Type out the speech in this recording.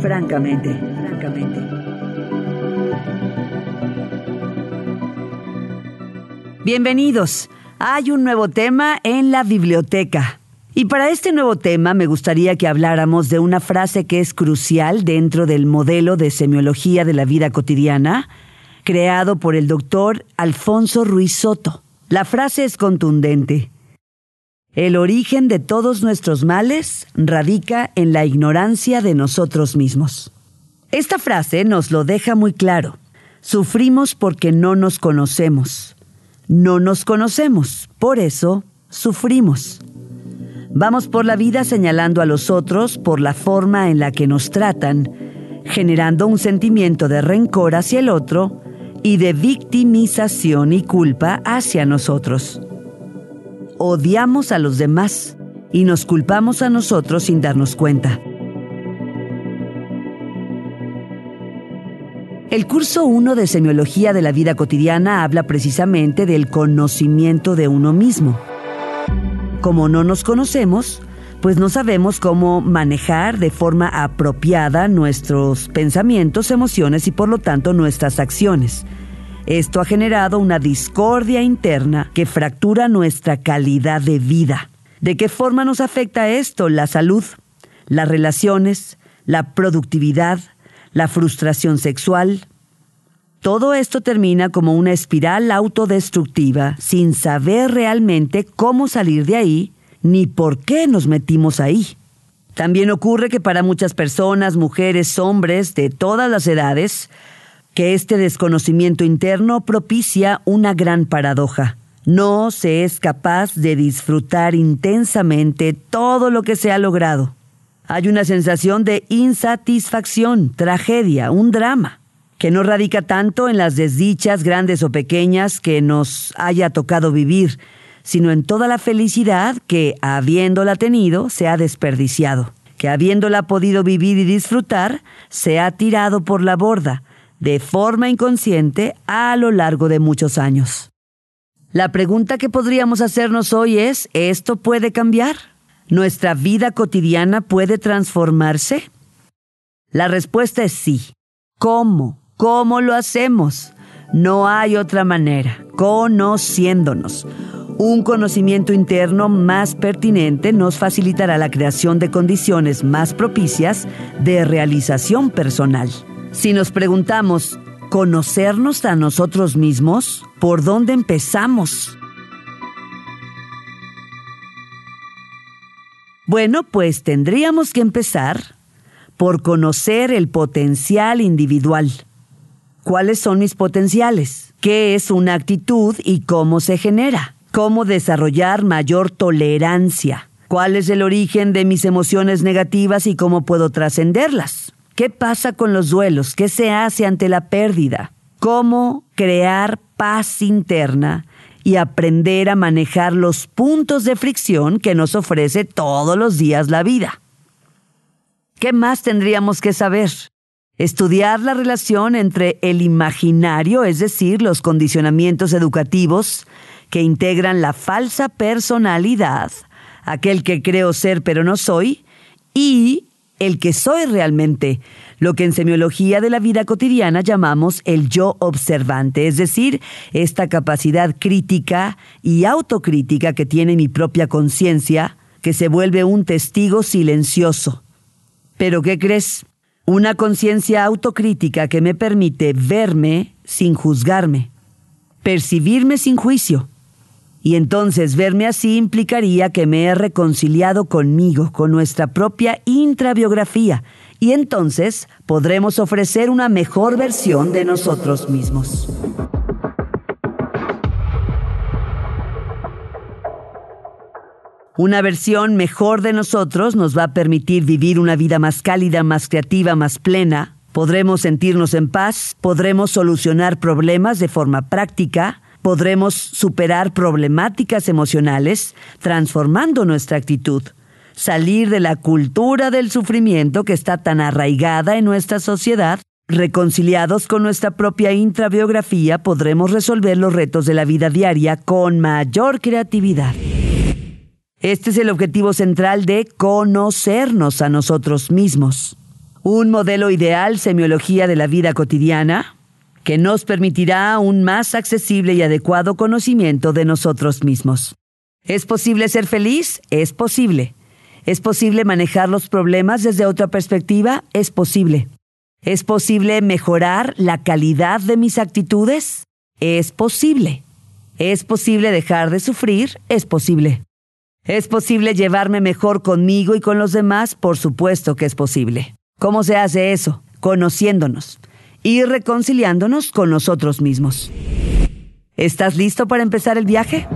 Francamente, francamente. Bienvenidos. Hay un nuevo tema en la biblioteca. Y para este nuevo tema me gustaría que habláramos de una frase que es crucial dentro del modelo de semiología de la vida cotidiana, creado por el doctor Alfonso Ruiz Soto. La frase es contundente. El origen de todos nuestros males radica en la ignorancia de nosotros mismos. Esta frase nos lo deja muy claro. Sufrimos porque no nos conocemos. No nos conocemos, por eso sufrimos. Vamos por la vida señalando a los otros por la forma en la que nos tratan, generando un sentimiento de rencor hacia el otro y de victimización y culpa hacia nosotros odiamos a los demás y nos culpamos a nosotros sin darnos cuenta. El curso 1 de Semiología de la Vida Cotidiana habla precisamente del conocimiento de uno mismo. Como no nos conocemos, pues no sabemos cómo manejar de forma apropiada nuestros pensamientos, emociones y por lo tanto nuestras acciones esto ha generado una discordia interna que fractura nuestra calidad de vida. ¿De qué forma nos afecta esto? La salud, las relaciones, la productividad, la frustración sexual. Todo esto termina como una espiral autodestructiva sin saber realmente cómo salir de ahí ni por qué nos metimos ahí. También ocurre que para muchas personas, mujeres, hombres de todas las edades, que este desconocimiento interno propicia una gran paradoja. No se es capaz de disfrutar intensamente todo lo que se ha logrado. Hay una sensación de insatisfacción, tragedia, un drama, que no radica tanto en las desdichas grandes o pequeñas que nos haya tocado vivir, sino en toda la felicidad que, habiéndola tenido, se ha desperdiciado, que habiéndola podido vivir y disfrutar, se ha tirado por la borda, de forma inconsciente a lo largo de muchos años. La pregunta que podríamos hacernos hoy es, ¿esto puede cambiar? ¿Nuestra vida cotidiana puede transformarse? La respuesta es sí. ¿Cómo? ¿Cómo lo hacemos? No hay otra manera, conociéndonos. Un conocimiento interno más pertinente nos facilitará la creación de condiciones más propicias de realización personal. Si nos preguntamos, ¿conocernos a nosotros mismos? ¿Por dónde empezamos? Bueno, pues tendríamos que empezar por conocer el potencial individual. ¿Cuáles son mis potenciales? ¿Qué es una actitud y cómo se genera? ¿Cómo desarrollar mayor tolerancia? ¿Cuál es el origen de mis emociones negativas y cómo puedo trascenderlas? ¿Qué pasa con los duelos? ¿Qué se hace ante la pérdida? ¿Cómo crear paz interna y aprender a manejar los puntos de fricción que nos ofrece todos los días la vida? ¿Qué más tendríamos que saber? Estudiar la relación entre el imaginario, es decir, los condicionamientos educativos que integran la falsa personalidad, aquel que creo ser pero no soy, y el que soy realmente, lo que en semiología de la vida cotidiana llamamos el yo observante, es decir, esta capacidad crítica y autocrítica que tiene mi propia conciencia, que se vuelve un testigo silencioso. Pero ¿qué crees? Una conciencia autocrítica que me permite verme sin juzgarme, percibirme sin juicio y entonces verme así implicaría que me he reconciliado conmigo, con nuestra propia intrabiografía, y entonces podremos ofrecer una mejor versión de nosotros mismos. Una versión mejor de nosotros nos va a permitir vivir una vida más cálida, más creativa, más plena. Podremos sentirnos en paz, podremos solucionar problemas de forma práctica, podremos superar problemáticas emocionales transformando nuestra actitud, salir de la cultura del sufrimiento que está tan arraigada en nuestra sociedad. Reconciliados con nuestra propia intrabiografía, podremos resolver los retos de la vida diaria con mayor creatividad. Este es el objetivo central de conocernos a nosotros mismos. Un modelo ideal semiología de la vida cotidiana que nos permitirá un más accesible y adecuado conocimiento de nosotros mismos. ¿Es posible ser feliz? Es posible. ¿Es posible manejar los problemas desde otra perspectiva? Es posible. ¿Es posible mejorar la calidad de mis actitudes? Es posible. ¿Es posible dejar de sufrir? Es posible. ¿Es posible llevarme mejor conmigo y con los demás? Por supuesto que es posible. ¿Cómo se hace eso? Conociéndonos y reconciliándonos con nosotros mismos. ¿Estás listo para empezar el viaje?